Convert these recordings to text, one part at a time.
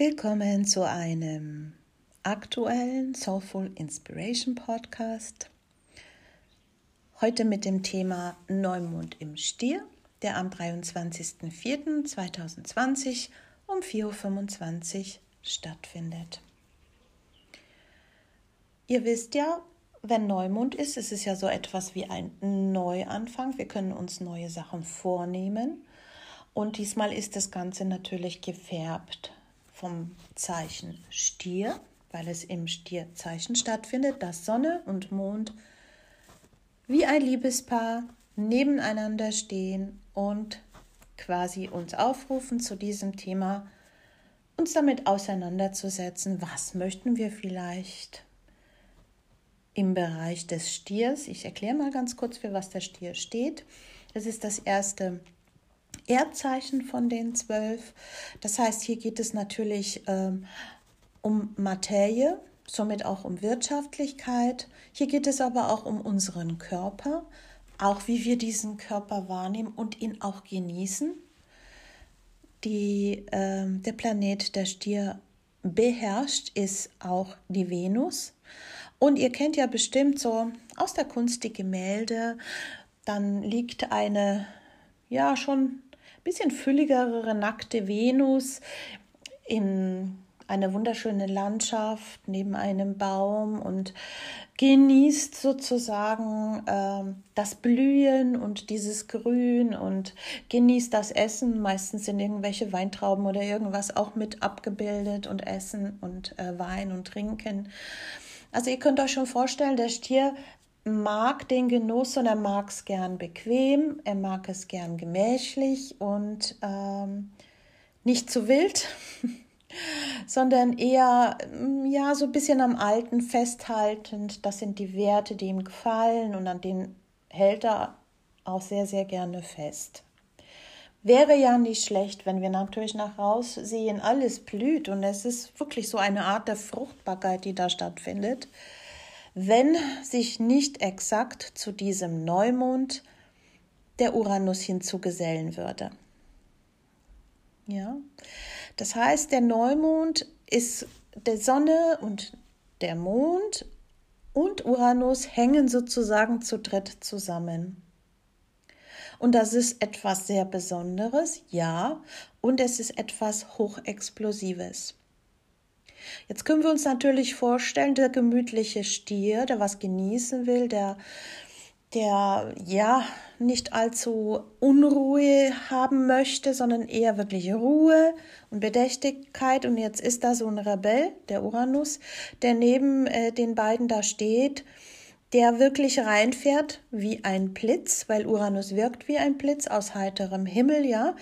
Willkommen zu einem aktuellen Soulful Inspiration Podcast. Heute mit dem Thema Neumond im Stier, der am 23.04.2020 um 4.25 Uhr stattfindet. Ihr wisst ja, wenn Neumond ist, ist es ja so etwas wie ein Neuanfang. Wir können uns neue Sachen vornehmen. Und diesmal ist das Ganze natürlich gefärbt vom Zeichen Stier, weil es im Stierzeichen stattfindet, dass Sonne und Mond wie ein Liebespaar nebeneinander stehen und quasi uns aufrufen zu diesem Thema, uns damit auseinanderzusetzen, was möchten wir vielleicht im Bereich des Stiers. Ich erkläre mal ganz kurz, für was der Stier steht. Das ist das erste Erdzeichen von den zwölf. Das heißt, hier geht es natürlich ähm, um Materie, somit auch um Wirtschaftlichkeit. Hier geht es aber auch um unseren Körper, auch wie wir diesen Körper wahrnehmen und ihn auch genießen. Die, äh, der Planet, der Stier beherrscht, ist auch die Venus. Und ihr kennt ja bestimmt so aus der Kunst die Gemälde, dann liegt eine ja schon bisschen fülligere nackte Venus in eine wunderschöne Landschaft neben einem Baum und genießt sozusagen äh, das Blühen und dieses Grün und genießt das Essen. Meistens sind irgendwelche Weintrauben oder irgendwas auch mit abgebildet und Essen und äh, Wein und Trinken. Also ihr könnt euch schon vorstellen, der Stier mag den Genuss und er mag es gern bequem, er mag es gern gemächlich und ähm, nicht zu wild, sondern eher mm, ja so ein bisschen am Alten festhaltend. Das sind die Werte, die ihm gefallen und an denen hält er auch sehr, sehr gerne fest. Wäre ja nicht schlecht, wenn wir natürlich nach raus sehen, alles blüht und es ist wirklich so eine Art der Fruchtbarkeit, die da stattfindet wenn sich nicht exakt zu diesem Neumond der Uranus hinzugesellen würde. Ja, das heißt, der Neumond ist der Sonne und der Mond und Uranus hängen sozusagen zu dritt zusammen. Und das ist etwas sehr Besonderes, ja, und es ist etwas Hochexplosives. Jetzt können wir uns natürlich vorstellen, der gemütliche Stier, der was genießen will, der, der ja nicht allzu Unruhe haben möchte, sondern eher wirklich Ruhe und Bedächtigkeit. Und jetzt ist da so ein Rebell, der Uranus, der neben äh, den beiden da steht, der wirklich reinfährt wie ein Blitz, weil Uranus wirkt wie ein Blitz aus heiterem Himmel, ja.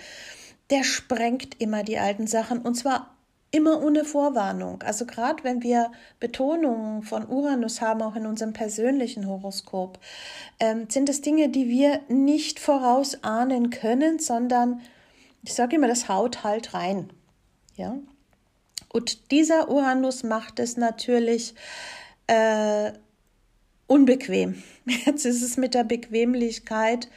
Der sprengt immer die alten Sachen und zwar immer ohne Vorwarnung. Also gerade wenn wir Betonungen von Uranus haben, auch in unserem persönlichen Horoskop, ähm, sind es Dinge, die wir nicht vorausahnen können, sondern ich sage immer, das haut halt rein. Ja. Und dieser Uranus macht es natürlich äh, unbequem. Jetzt ist es mit der Bequemlichkeit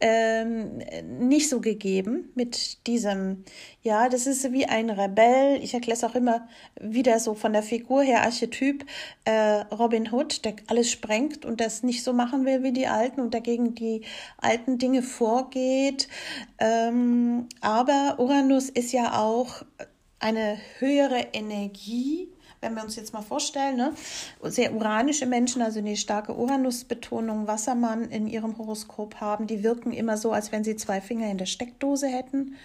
ähm, nicht so gegeben mit diesem, ja, das ist wie ein Rebell. Ich erkläre es auch immer wieder so von der Figur her, Archetyp äh, Robin Hood, der alles sprengt und das nicht so machen will wie die Alten und dagegen die alten Dinge vorgeht. Ähm, aber Uranus ist ja auch eine höhere Energie wenn wir uns jetzt mal vorstellen, ne, sehr uranische Menschen, also eine starke Uranus-Betonung, Wassermann in ihrem Horoskop haben, die wirken immer so, als wenn sie zwei Finger in der Steckdose hätten.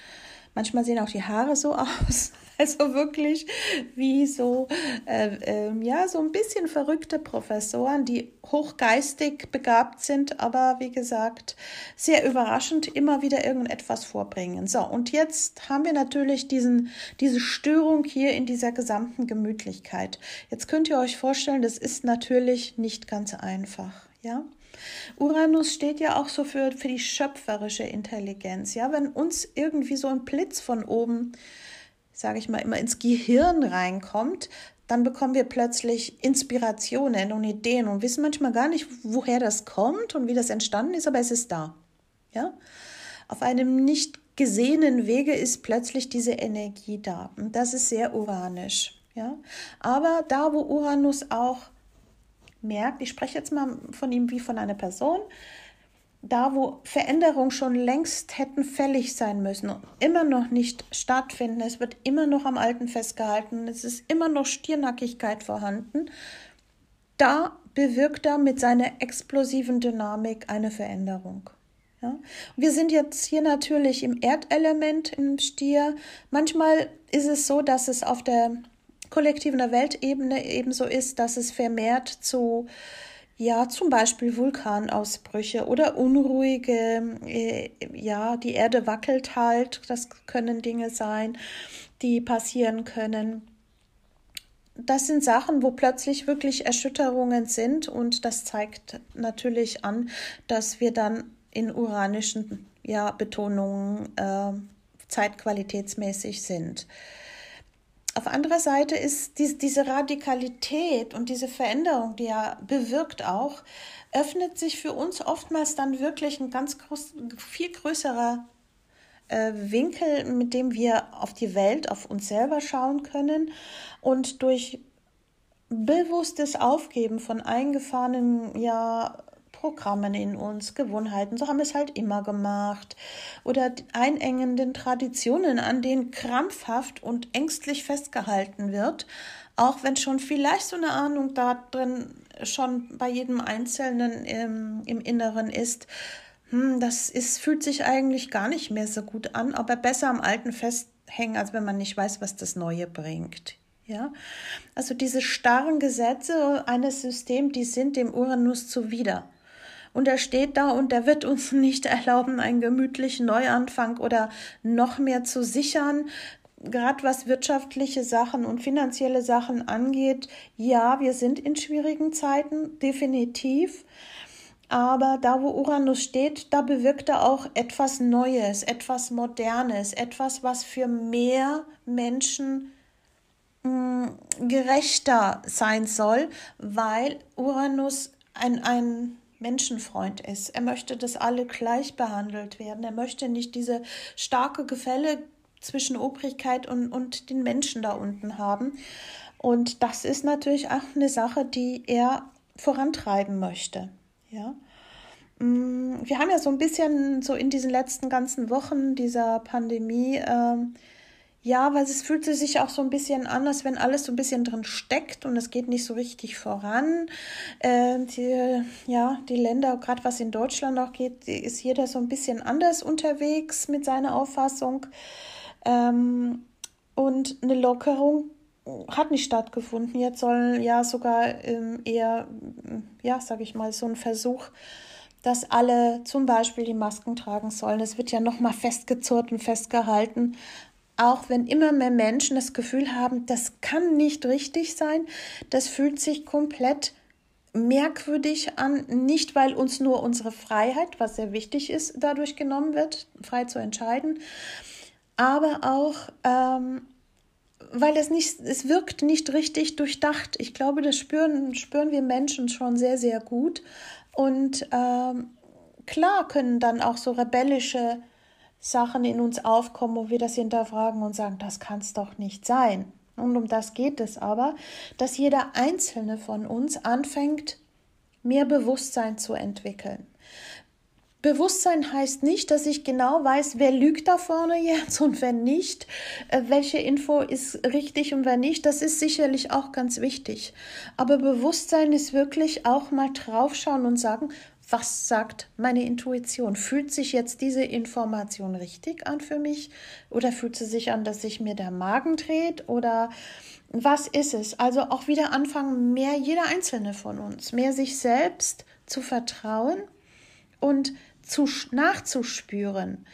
Manchmal sehen auch die Haare so aus. Also wirklich wie so, äh, äh, ja, so ein bisschen verrückte Professoren, die hochgeistig begabt sind, aber wie gesagt, sehr überraschend immer wieder irgendetwas vorbringen. So, und jetzt haben wir natürlich diesen, diese Störung hier in dieser gesamten Gemütlichkeit. Jetzt könnt ihr euch vorstellen, das ist natürlich nicht ganz einfach, ja. Uranus steht ja auch so für, für die schöpferische Intelligenz. Ja, wenn uns irgendwie so ein Blitz von oben, sage ich mal, immer ins Gehirn reinkommt, dann bekommen wir plötzlich Inspirationen und Ideen und wissen manchmal gar nicht, woher das kommt und wie das entstanden ist, aber es ist da. Ja, auf einem nicht gesehenen Wege ist plötzlich diese Energie da. Und das ist sehr uranisch. Ja? Aber da, wo Uranus auch merkt, ich spreche jetzt mal von ihm wie von einer Person, da wo Veränderungen schon längst hätten fällig sein müssen und immer noch nicht stattfinden, es wird immer noch am Alten festgehalten, es ist immer noch Stirnackigkeit vorhanden, da bewirkt er mit seiner explosiven Dynamik eine Veränderung. Ja? Wir sind jetzt hier natürlich im Erdelement im Stier. Manchmal ist es so, dass es auf der kollektiven der Weltebene ebenso ist, dass es vermehrt zu ja, zum Beispiel Vulkanausbrüche oder unruhige, äh, ja, die Erde wackelt halt, das können Dinge sein, die passieren können. Das sind Sachen, wo plötzlich wirklich Erschütterungen sind und das zeigt natürlich an, dass wir dann in uranischen ja, Betonungen äh, zeitqualitätsmäßig sind. Auf anderer Seite ist die, diese Radikalität und diese Veränderung, die ja bewirkt auch, öffnet sich für uns oftmals dann wirklich ein ganz groß, viel größerer äh, Winkel, mit dem wir auf die Welt, auf uns selber schauen können und durch bewusstes Aufgeben von eingefahrenen ja, Programmen in uns, Gewohnheiten, so haben wir es halt immer gemacht. Oder einengenden Traditionen, an denen krampfhaft und ängstlich festgehalten wird, auch wenn schon vielleicht so eine Ahnung da drin schon bei jedem Einzelnen im, im Inneren ist, hm, das ist, fühlt sich eigentlich gar nicht mehr so gut an, aber besser am Alten festhängen, als wenn man nicht weiß, was das Neue bringt. Ja, also diese starren Gesetze eines Systems, die sind dem Uranus zuwider und er steht da und er wird uns nicht erlauben, einen gemütlichen Neuanfang oder noch mehr zu sichern. Gerade was wirtschaftliche Sachen und finanzielle Sachen angeht, ja, wir sind in schwierigen Zeiten, definitiv. Aber da, wo Uranus steht, da bewirkt er auch etwas Neues, etwas Modernes, etwas, was für mehr Menschen mh, hm, gerechter sein soll, weil Uranus ein, ein Menschenfreund ist. Er möchte, dass alle gleich behandelt werden. Er möchte nicht diese starke Gefälle zwischen Obrigkeit und, und den Menschen da unten haben. Und das ist natürlich auch eine Sache, die er vorantreiben möchte. Ja. Mm, wir haben ja so ein bisschen so in diesen letzten ganzen Wochen dieser Pandemie äh, ja, weil es fühlte sich auch so ein bisschen an, als wenn alles so ein bisschen drin steckt und es geht nicht so richtig voran. Äh, die, ja, die Länder, gerade was in Deutschland auch geht, ist jeder so ein bisschen anders unterwegs mit seiner Auffassung. Ähm, und eine Lockerung hat nicht stattgefunden. Jetzt soll ja sogar ähm, eher, ja, sage ich mal, so ein Versuch dass alle zum Beispiel die Masken tragen sollen. Es wird ja nochmal festgezurrt und festgehalten auch wenn immer mehr Menschen das Gefühl haben, das kann nicht richtig sein, das fühlt sich komplett merkwürdig an, nicht weil uns nur unsere Freiheit, was sehr wichtig ist, dadurch genommen wird, frei zu entscheiden, aber auch ähm, weil es nicht, es wirkt nicht richtig durchdacht. Ich glaube, das spüren, spüren wir Menschen schon sehr, sehr gut. Und ähm, klar können dann auch so rebellische Sachen in uns aufkommen, wo wir das hinterfragen und sagen, das kann es doch nicht sein. Und um das geht es aber, dass jeder einzelne von uns anfängt, mehr Bewusstsein zu entwickeln. Bewusstsein heißt nicht, dass ich genau weiß, wer lügt da vorne jetzt und wer nicht, äh, welche Info ist richtig und wer nicht. Das ist sicherlich auch ganz wichtig. Aber Bewusstsein ist wirklich auch mal draufschauen und sagen, was sagt meine Intuition? Fühlt sich jetzt diese Information richtig an für mich oder fühlt sie sich an, dass sich mir der Magen dreht oder was ist es? Also auch wieder anfangen, mehr jeder einzelne von uns, mehr sich selbst zu vertrauen und zu, nachzuspüren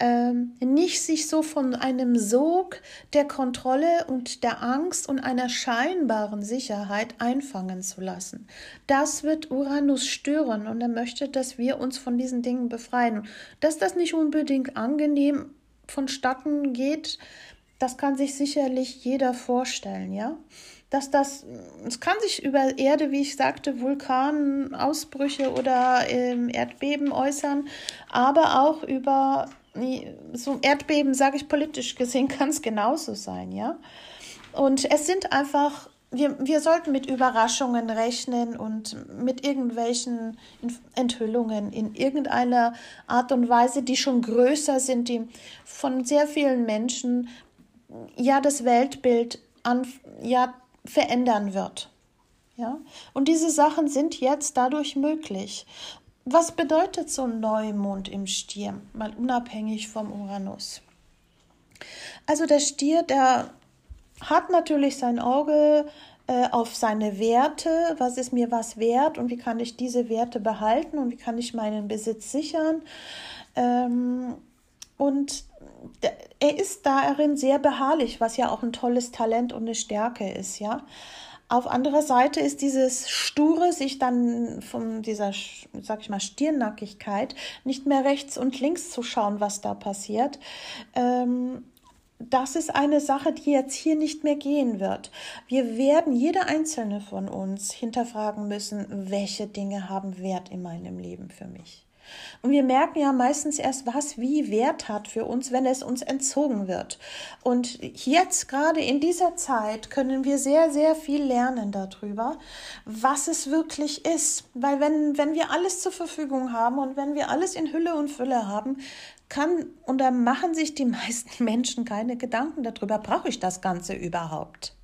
ähm, nicht sich so von einem Sog der Kontrolle und der Angst und einer scheinbaren Sicherheit einfangen zu lassen. Das wird Uranus stören und er möchte, dass wir uns von diesen Dingen befreien. Dass das nicht unbedingt angenehm vonstatten geht, das kann sich sicherlich jeder vorstellen, ja. Dass das, es kann sich über Erde, wie ich sagte, Vulkanausbrüche oder ähm, Erdbeben äußern, aber auch über so Erdbeben, sage ich politisch gesehen, kann es genauso sein, ja. Und es sind einfach, wir, wir sollten mit Überraschungen rechnen und mit irgendwelchen Enthüllungen in irgendeiner Art und Weise, die schon größer sind, die von sehr vielen Menschen ja das Weltbild an, ja, verändern wird. Ja? Und diese Sachen sind jetzt dadurch möglich. Was bedeutet so ein Neumond im Stier, mal unabhängig vom Uranus? Also der Stier, der hat natürlich sein Auge äh, auf seine Werte, was ist mir was wert und wie kann ich diese Werte behalten und wie kann ich meinen Besitz sichern. Ähm, und er ist darin sehr beharrlich, was ja auch ein tolles Talent und eine Stärke ist, ja. Auf anderer Seite ist dieses sture, sich dann von dieser, sag ich mal, Stirnackigkeit nicht mehr rechts und links zu schauen, was da passiert. Ähm, das ist eine Sache, die jetzt hier nicht mehr gehen wird. Wir werden, jeder einzelne von uns, hinterfragen müssen, welche Dinge haben Wert in meinem Leben für mich. Und wir merken ja meistens erst, was wie Wert hat für uns, wenn es uns entzogen wird. Und jetzt gerade in dieser Zeit können wir sehr, sehr viel lernen darüber, was es wirklich ist. Weil wenn, wenn wir alles zur Verfügung haben und wenn wir alles in Hülle und Fülle haben, kann und da machen sich die meisten Menschen keine Gedanken darüber, brauche ich das Ganze überhaupt?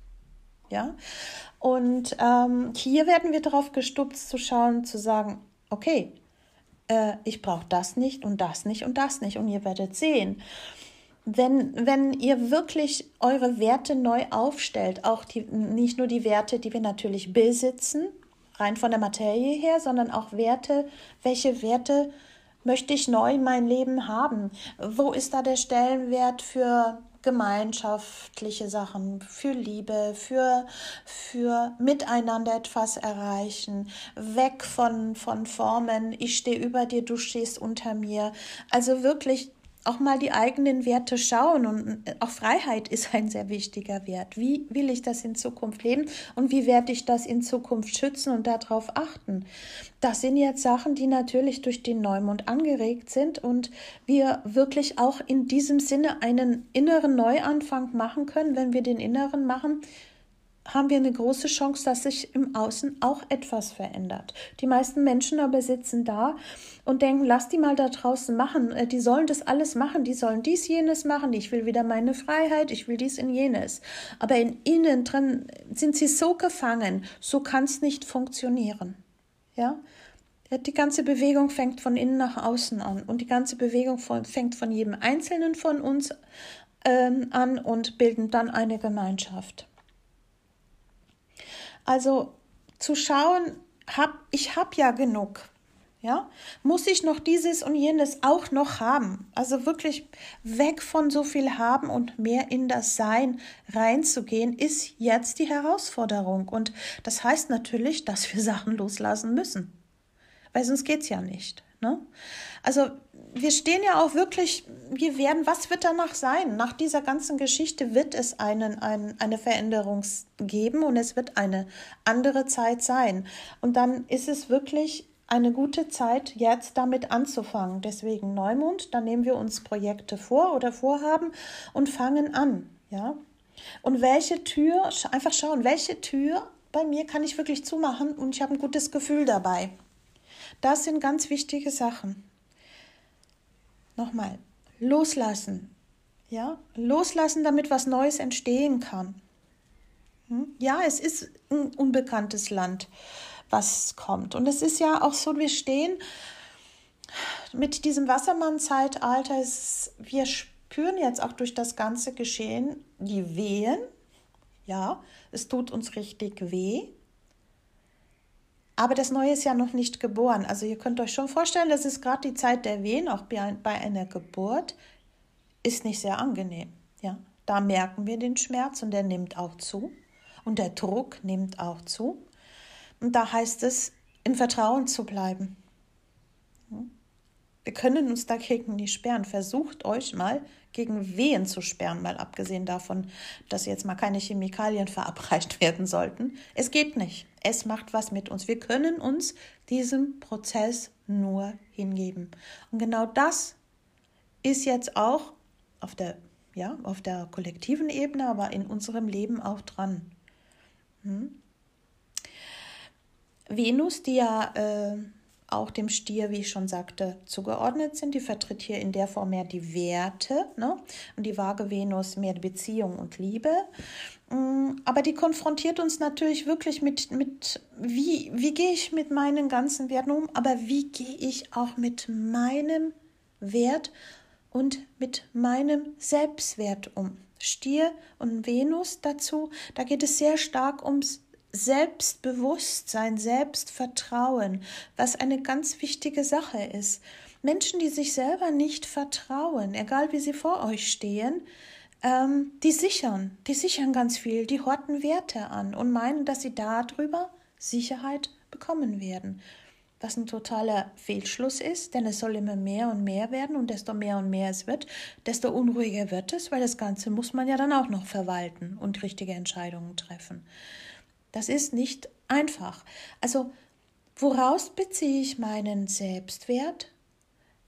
Ja. Und ähm, hier werden wir darauf gestupst zu schauen, zu sagen, okay, äh, ich brauche das nicht und das nicht und das nicht. Und ihr werdet sehen, wenn, wenn ihr wirklich eure Werte neu aufstellt, auch die, nicht nur die Werte, die wir natürlich besitzen, rein von der Materie her, sondern auch Werte, welche Werte möchte ich neu in mein Leben haben? Wo ist da der Stellenwert für gemeinschaftliche Sachen, für Liebe, für, für miteinander etwas erreichen, weg von, von Formen, ich stehe über dir, du stehst unter mir. Also wirklich auch mal die eigenen Werte schauen und auch Freiheit ist ein sehr wichtiger Wert. Wie will ich das in Zukunft leben und wie werde ich das in Zukunft schützen und darauf achten? Das sind jetzt Sachen, die natürlich durch den Neumond angeregt sind und wir wirklich auch in diesem Sinne einen inneren Neuanfang machen können. Wenn wir den inneren machen, haben wir eine große Chance, dass sich im Außen auch etwas verändert. Die meisten Menschen aber sitzen da und denken, lass die mal da draußen machen, äh, die sollen das alles machen, die sollen dies, jenes machen, ich will wieder meine Freiheit, ich will dies und jenes. Aber in ihnen drin sind sie so gefangen, so kann es nicht funktionieren. Ja? Die ganze Bewegung fängt von innen nach außen an und die ganze Bewegung fängt von jedem Einzelnen von uns ähm, an und bilden dann eine Gemeinschaft. Also zu schauen, hab, ich habe ja genug. Ja, muss ich noch dieses und jenes auch noch haben? Also wirklich weg von so viel haben und mehr in das Sein reinzugehen, ist jetzt die Herausforderung. Und das heißt natürlich, dass wir Sachen loslassen müssen. Weil sonst geht es ja nicht. Ne? Also wir stehen ja auch wirklich, wir werden, was wird danach sein? Nach dieser ganzen Geschichte wird es einen, ein, eine Veränderung geben und es wird eine andere Zeit sein. Und dann ist es wirklich eine gute Zeit, jetzt damit anzufangen. Deswegen Neumond, dann nehmen wir uns Projekte vor oder Vorhaben und fangen an. Ja? Und welche Tür, einfach schauen, welche Tür bei mir kann ich wirklich zumachen und ich habe ein gutes Gefühl dabei. Das sind ganz wichtige Sachen. Nochmal, loslassen. Ja, loslassen, damit was Neues entstehen kann. Hm? Ja, es ist ein unbekanntes Land, was kommt. Und es ist ja auch so, wir stehen mit diesem Wassermann-Zeitalter, wir spüren jetzt auch durch das ganze Geschehen die Wehen. Ja, es tut uns richtig weh. Aber das Neue ist ja noch nicht geboren. Also ihr könnt euch schon vorstellen, das ist gerade die Zeit der Wehen, auch bei einer Geburt, ist nicht sehr angenehm. Ja, da merken wir den Schmerz und der nimmt auch zu. Und der Druck nimmt auch zu. Und da heißt es, im Vertrauen zu bleiben. Wir können uns dagegen nicht sperren. Versucht euch mal gegen Wehen zu sperren, mal abgesehen davon, dass jetzt mal keine Chemikalien verabreicht werden sollten. Es geht nicht. Es macht was mit uns. Wir können uns diesem Prozess nur hingeben. Und genau das ist jetzt auch auf der, ja, auf der kollektiven Ebene, aber in unserem Leben auch dran. Hm? Venus, die ja äh, auch dem Stier, wie ich schon sagte, zugeordnet sind. Die vertritt hier in der Form mehr die Werte ne? und die Waage Venus mehr Beziehung und Liebe. Mm, aber die konfrontiert uns natürlich wirklich mit, mit wie, wie gehe ich mit meinen ganzen Werten um, aber wie gehe ich auch mit meinem Wert und mit meinem Selbstwert um. Stier und Venus dazu, da geht es sehr stark ums Selbstbewusstsein, Selbstvertrauen, was eine ganz wichtige Sache ist. Menschen, die sich selber nicht vertrauen, egal wie sie vor euch stehen, ähm, die sichern, die sichern ganz viel, die horten Werte an und meinen, dass sie darüber Sicherheit bekommen werden. Was ein totaler Fehlschluss ist, denn es soll immer mehr und mehr werden und desto mehr und mehr es wird, desto unruhiger wird es, weil das Ganze muss man ja dann auch noch verwalten und richtige Entscheidungen treffen. Das ist nicht einfach. Also, woraus beziehe ich meinen Selbstwert?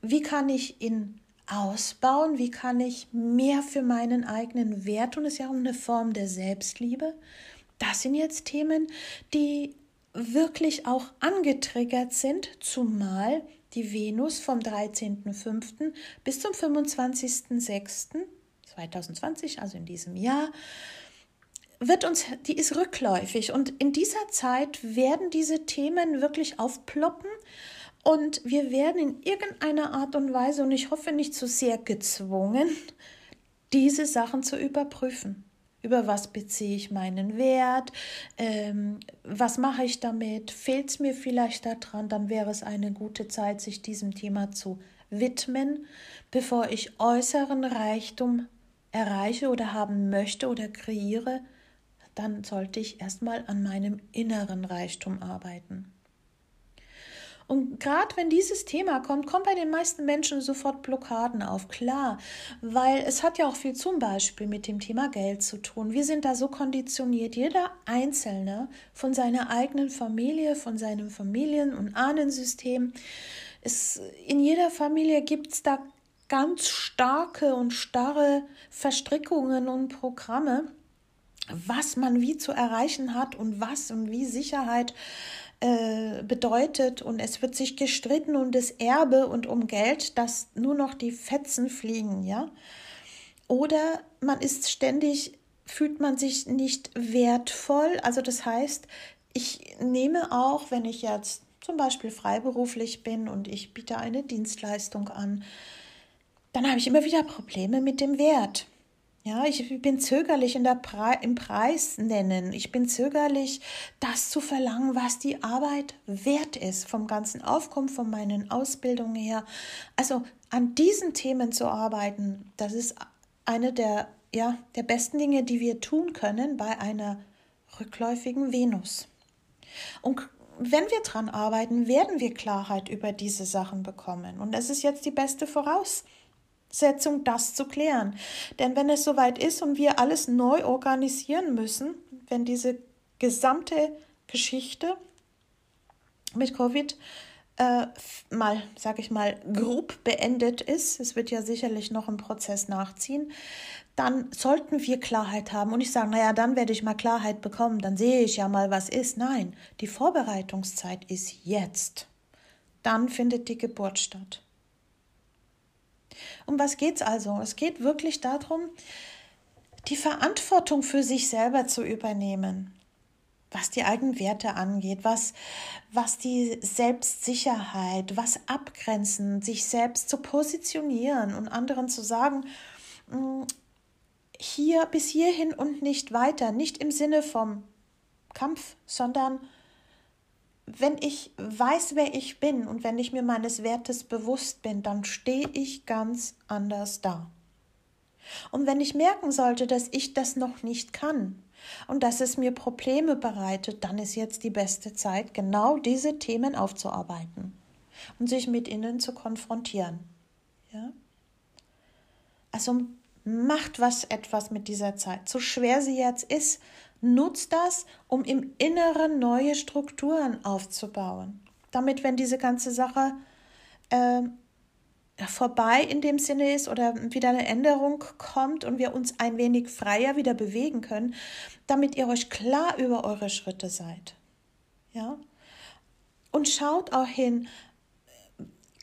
Wie kann ich ihn ausbauen? Wie kann ich mehr für meinen eigenen Wert tun? Das ist ja auch eine Form der Selbstliebe. Das sind jetzt Themen, die wirklich auch angetriggert sind, zumal die Venus vom 13.05. bis zum 25.06.2020, also in diesem Jahr, wird uns, die ist rückläufig und in dieser Zeit werden diese Themen wirklich aufploppen und wir werden in irgendeiner Art und Weise, und ich hoffe nicht zu sehr gezwungen, diese Sachen zu überprüfen. Über was beziehe ich meinen Wert? Ähm, was mache ich damit? Fehlt es mir vielleicht daran? Dann wäre es eine gute Zeit, sich diesem Thema zu widmen, bevor ich äußeren Reichtum erreiche oder haben möchte oder kreiere, dann sollte ich erstmal an meinem inneren Reichtum arbeiten. Und gerade wenn dieses Thema kommt, kommen bei den meisten Menschen sofort Blockaden auf. Klar, weil es hat ja auch viel zum Beispiel mit dem Thema Geld zu tun. Wir sind da so konditioniert, jeder Einzelne von seiner eigenen Familie, von seinem Familien- und Ahnensystem. Es, in jeder Familie gibt es da ganz starke und starre Verstrickungen und Programme was man wie zu erreichen hat und was und wie Sicherheit äh, bedeutet. Und es wird sich gestritten um das Erbe und um Geld, dass nur noch die Fetzen fliegen, ja. Oder man ist ständig, fühlt man sich nicht wertvoll. Also das heißt, ich nehme auch, wenn ich jetzt zum Beispiel freiberuflich bin und ich biete eine Dienstleistung an, dann habe ich immer wieder Probleme mit dem Wert. Ja, ich bin zögerlich in der Pre im Preis nennen. Ich bin zögerlich, das zu verlangen, was die Arbeit wert ist, vom ganzen Aufkommen, von meinen Ausbildungen her. Also an diesen Themen zu arbeiten, das ist eine der, ja, der besten Dinge, die wir tun können bei einer rückläufigen Venus. Und wenn wir dran arbeiten, werden wir Klarheit über diese Sachen bekommen. Und das ist jetzt die beste Voraussetzung Setzung, das zu klären. Denn wenn es soweit ist und wir alles neu organisieren müssen, wenn diese gesamte Geschichte mit Covid äh, mal, sag ich mal, grob beendet ist, es wird ja sicherlich noch ein Prozess nachziehen, dann sollten wir Klarheit haben und nicht sagen, naja, dann werde ich mal Klarheit bekommen, dann sehe ich ja mal, was ist. Nein, die Vorbereitungszeit ist jetzt. Dann findet die Geburt statt. Um was geht es also? Es geht wirklich darum, die Verantwortung für sich selber zu übernehmen, was die eigenen Werte angeht, was, was die Selbstsicherheit, was abgrenzen, sich selbst zu positionieren und anderen zu sagen, hm, hier bis hierhin und nicht weiter, nicht im Sinne vom Kampf, sondern wenn ich weiß, wer ich bin und wenn ich mir meines Wertes bewusst bin, dann stehe ich ganz anders da. Und wenn ich merken sollte, dass ich das noch nicht kann und dass es mir Probleme bereitet, dann ist jetzt die beste Zeit, genau diese Themen aufzuarbeiten und sich mit ihnen zu konfrontieren. Ja? Also macht was etwas mit dieser Zeit. So schwer sie jetzt ist, Nutzt das, um im Inneren neue Strukturen aufzubauen. Damit, wenn diese ganze Sache äh, vorbei in dem Sinne ist oder wieder eine Änderung kommt und wir uns ein wenig freier wieder bewegen können, damit ihr euch klar über eure Schritte seid. Ja? Und schaut auch hin,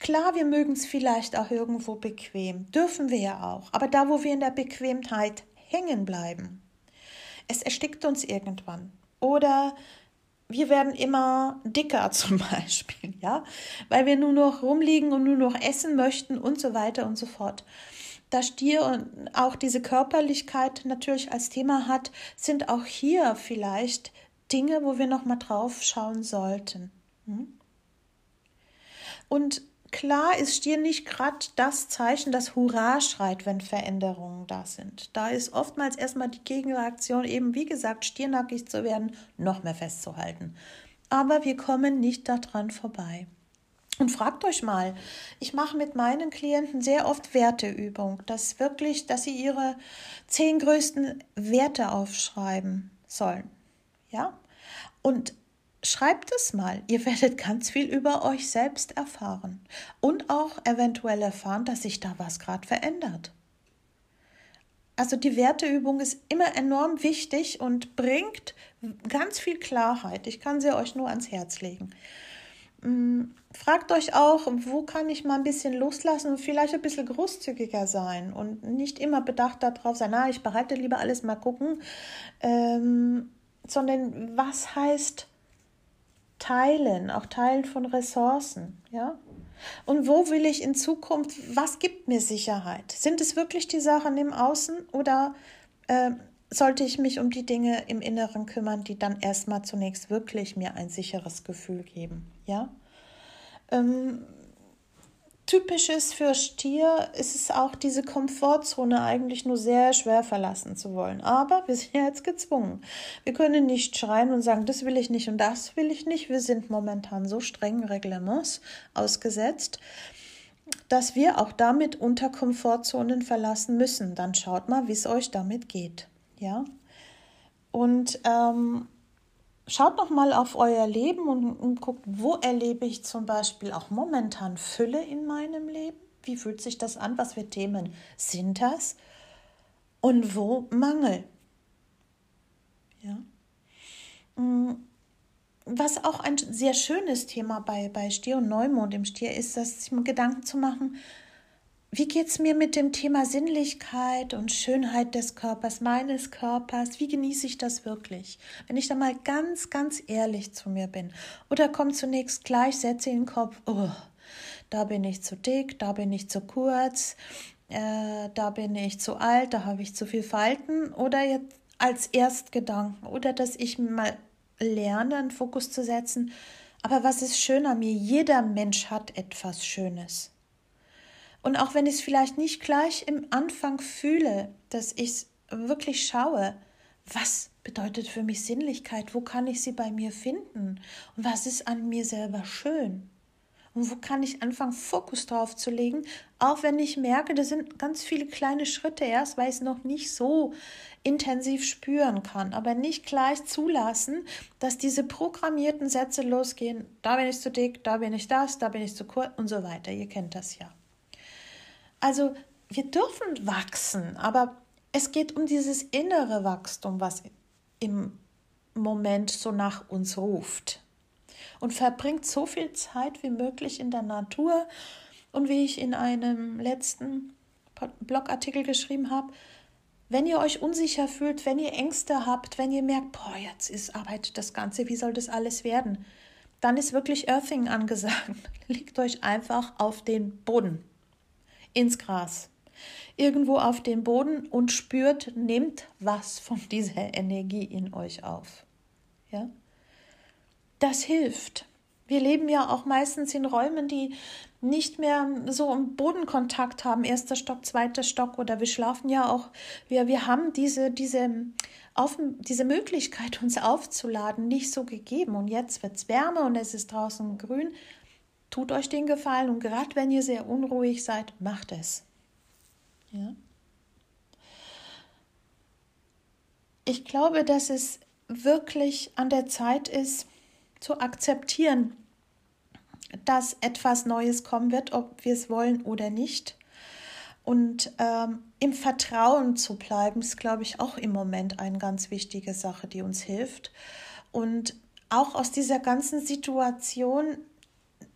Klar, wir mögen es vielleicht auch irgendwo bequem, dürfen wir ja auch, aber da, wo wir in der Bequemheit hängen bleiben, es erstickt uns irgendwann. Oder wir werden immer dicker zum Beispiel, ja, weil wir nur noch rumliegen und nur noch essen möchten und so weiter und so fort. Da Stier und auch diese Körperlichkeit natürlich als Thema hat, sind auch hier vielleicht Dinge, wo wir noch mal drauf schauen sollten. Hm? Und Klar ist Stier nicht gerade das Zeichen, das Hurra schreit, wenn Veränderungen da sind. Da ist oftmals erstmal die Gegenreaktion, eben wie gesagt, stiernackig zu werden, noch mehr festzuhalten. Aber wir kommen nicht daran vorbei. Und fragt euch mal, ich mache mit meinen Klienten sehr oft Werteübung, dass wirklich, dass sie ihre zehn größten Werte aufschreiben sollen. Ja? Und Schreibt es mal, ihr werdet ganz viel über euch selbst erfahren und auch eventuell erfahren, dass sich da was gerade verändert. Also die Werteübung ist immer enorm wichtig und bringt ganz viel Klarheit. Ich kann sie euch nur ans Herz legen. Mm, fragt euch auch, wo kann ich mal ein bisschen loslassen und vielleicht ein bisschen großzügiger sein und nicht immer bedacht darauf sein, na, ich behalte lieber alles mal gucken, ähm, sondern was heißt Teilen, auch Teilen von Ressourcen, ja? Und wo will ich in Zukunft, was gibt mir Sicherheit? Sind es wirklich die Sachen im Außen oder äh, sollte ich mich um die Dinge im Inneren kümmern, die dann erstmal zunächst wirklich mir ein sicheres Gefühl geben, ja? Ähm, typisch ist für Stier, ist es auch diese Komfortzone eigentlich nur sehr schwer verlassen zu wollen. Aber wir sind ja jetzt gezwungen. Wir können nicht schreien und sagen, das will ich nicht und das will ich nicht. Wir sind momentan so strengen Reglements ausgesetzt, dass wir auch damit unter Komfortzonen verlassen müssen. Dann schaut mal, wie es euch damit geht. Ja. Und ähm, Schaut noch mal auf euer Leben und, und guckt, wo erlebe ich zum Beispiel auch momentan Fülle in meinem Leben? Wie fühlt sich das an? Was für Themen sind das? Und wo Mangel? Ja. Mm, was auch ein sehr schönes Thema bei, bei Stier und Neumond im Stier ist, dass sich Gedanken zu machen, wie geht es mir mit dem Thema Sinnlichkeit und Schönheit des Körpers, meines Körpers? Wie genieße ich das wirklich? Wenn ich da mal ganz, ganz ehrlich zu mir bin. Oder kommt zunächst gleich Sätze in den Kopf, oh, da bin ich zu dick, da bin ich zu kurz, äh, da bin ich zu alt, da habe ich zu viel Falten. Oder jetzt als Erstgedanken. Oder dass ich mal lerne, einen Fokus zu setzen. Aber was ist schön an mir? Jeder Mensch hat etwas Schönes. Und auch wenn ich es vielleicht nicht gleich im Anfang fühle, dass ich es wirklich schaue, was bedeutet für mich Sinnlichkeit? Wo kann ich sie bei mir finden? Und was ist an mir selber schön? Und wo kann ich anfangen, Fokus drauf zu legen, auch wenn ich merke, das sind ganz viele kleine Schritte erst, weil ich es noch nicht so intensiv spüren kann, aber nicht gleich zulassen, dass diese programmierten Sätze losgehen, da bin ich zu dick, da bin ich das, da bin ich zu kurz und so weiter. Ihr kennt das ja. Also wir dürfen wachsen, aber es geht um dieses innere Wachstum, was im Moment so nach uns ruft. Und verbringt so viel Zeit wie möglich in der Natur. Und wie ich in einem letzten Blogartikel geschrieben habe, wenn ihr euch unsicher fühlt, wenn ihr Ängste habt, wenn ihr merkt, boah, jetzt ist Arbeit das Ganze, wie soll das alles werden? Dann ist wirklich Earthing angesagt. Legt euch einfach auf den Boden ins Gras, irgendwo auf den Boden und spürt, nehmt was von dieser Energie in euch auf. Ja? Das hilft. Wir leben ja auch meistens in Räumen, die nicht mehr so einen Bodenkontakt haben, erster Stock, zweiter Stock oder wir schlafen ja auch, wir, wir haben diese, diese, auf, diese Möglichkeit, uns aufzuladen, nicht so gegeben. Und jetzt wird es wärmer und es ist draußen grün. Tut euch den Gefallen und gerade wenn ihr sehr unruhig seid, macht es. Ja? Ich glaube, dass es wirklich an der Zeit ist, zu akzeptieren, dass etwas Neues kommen wird, ob wir es wollen oder nicht. Und ähm, im Vertrauen zu bleiben, ist, glaube ich, auch im Moment eine ganz wichtige Sache, die uns hilft. Und auch aus dieser ganzen Situation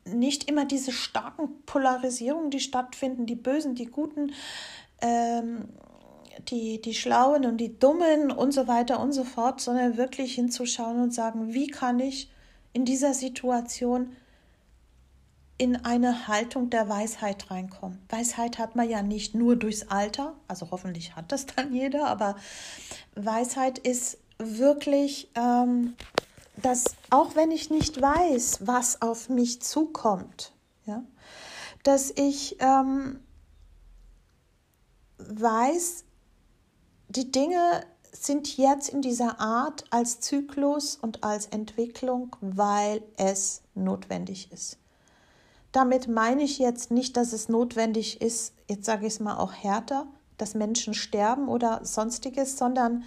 nicht immer diese starken Polarisierungen, die stattfinden, die Bösen, die Guten, ähm, die, die Schlauen und die Dummen und so weiter und so fort, sondern wirklich hinzuschauen und sagen, wie kann ich in dieser Situation in eine Haltung der Weisheit reinkommen. Weisheit hat man ja nicht nur durchs Alter, also hoffentlich hat das dann jeder, aber Weisheit ist wirklich, ähm, dass auch wenn ich nicht weiß, was auf mich zukommt, ja, dass ich ähm, weiß, die Dinge sind jetzt in dieser Art als Zyklus und als Entwicklung, weil es notwendig ist. Damit meine ich jetzt nicht, dass es notwendig ist, jetzt sage ich es mal auch härter, dass Menschen sterben oder sonstiges, sondern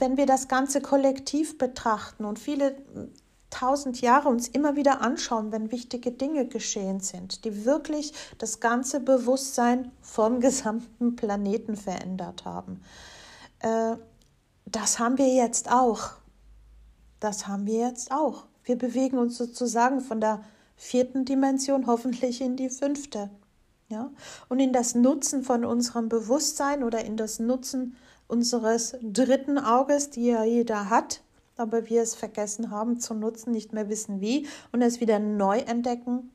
wenn wir das Ganze kollektiv betrachten und viele tausend Jahre uns immer wieder anschauen, wenn wichtige Dinge geschehen sind, die wirklich das ganze Bewusstsein vom gesamten Planeten verändert haben. Äh, das haben wir jetzt auch. Das haben wir jetzt auch. Wir bewegen uns sozusagen von der vierten Dimension hoffentlich in die fünfte. Ja? Und in das Nutzen von unserem Bewusstsein oder in das Nutzen unseres dritten Auges, die ja jeder hat, aber wir es vergessen haben zu nutzen, nicht mehr wissen wie und es wieder neu entdecken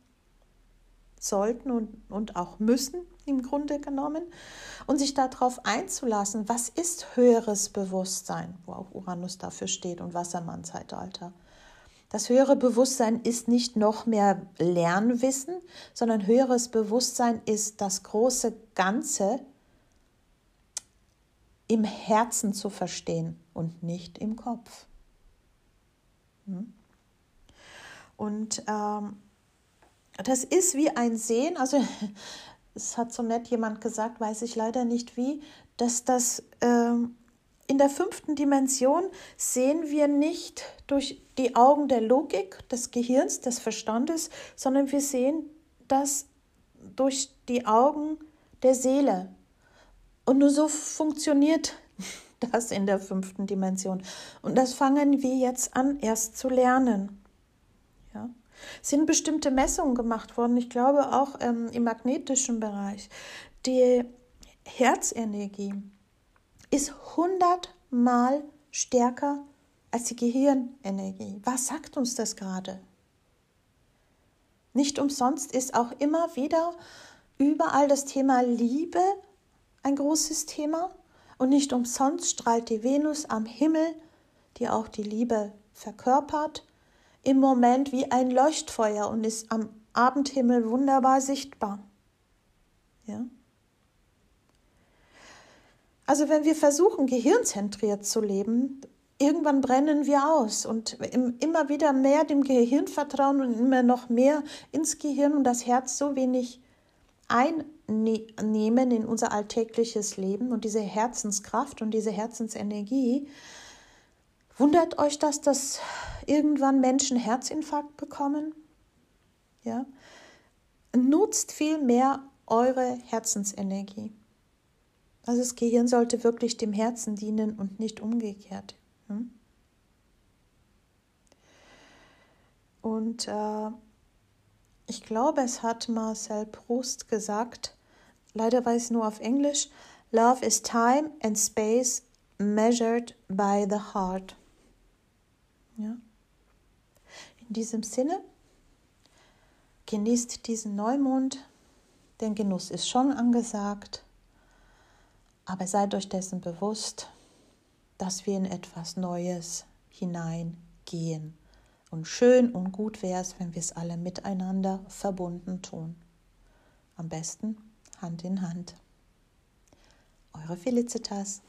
sollten und, und auch müssen im Grunde genommen und sich darauf einzulassen, was ist höheres Bewusstsein, wo auch Uranus dafür steht und Wassermann-Zeitalter. Das höhere Bewusstsein ist nicht noch mehr Lernwissen, sondern höheres Bewusstsein ist das große Ganze im Herzen zu verstehen und nicht im Kopf. Hm? Und ähm, das ist wie ein Sehen, also es hat so nett jemand gesagt, weiß ich leider nicht wie, dass das ähm, in der fünften Dimension sehen wir nicht durch die Augen der Logik, des Gehirns, des Verstandes, sondern wir sehen das durch die Augen der Seele. Und nur so funktioniert das in der fünften Dimension. Und das fangen wir jetzt an, erst zu lernen. Ja. sind bestimmte Messungen gemacht worden, ich glaube auch ähm, im magnetischen Bereich. Die Herzenergie ist hundertmal stärker als die Gehirnenergie. Was sagt uns das gerade? Nicht umsonst ist auch immer wieder überall das Thema Liebe ein großes Thema und nicht umsonst strahlt die Venus am Himmel, die auch die Liebe verkörpert, im Moment wie ein Leuchtfeuer und ist am Abendhimmel wunderbar sichtbar. Ja? Also wenn wir versuchen, gehirnzentriert zu leben, irgendwann brennen wir aus und immer wieder mehr dem Gehirn vertrauen und immer noch mehr ins Gehirn und das Herz so wenig einnehmen in unser alltägliches Leben und diese Herzenskraft und diese Herzensenergie. Wundert euch das, dass irgendwann Menschen Herzinfarkt bekommen? Ja? Nutzt viel mehr eure Herzensenergie. Also das Gehirn sollte wirklich dem Herzen dienen und nicht umgekehrt. Hm? Und äh, ich glaube, es hat Marcel Proust gesagt, leider weiß ich nur auf Englisch, Love is time and space measured by the heart. Ja? In diesem Sinne, genießt diesen Neumond, denn Genuss ist schon angesagt. Aber seid euch dessen bewusst, dass wir in etwas Neues hineingehen. Und schön und gut wäre es, wenn wir es alle miteinander verbunden tun. Am besten Hand in Hand. Eure Felicitas.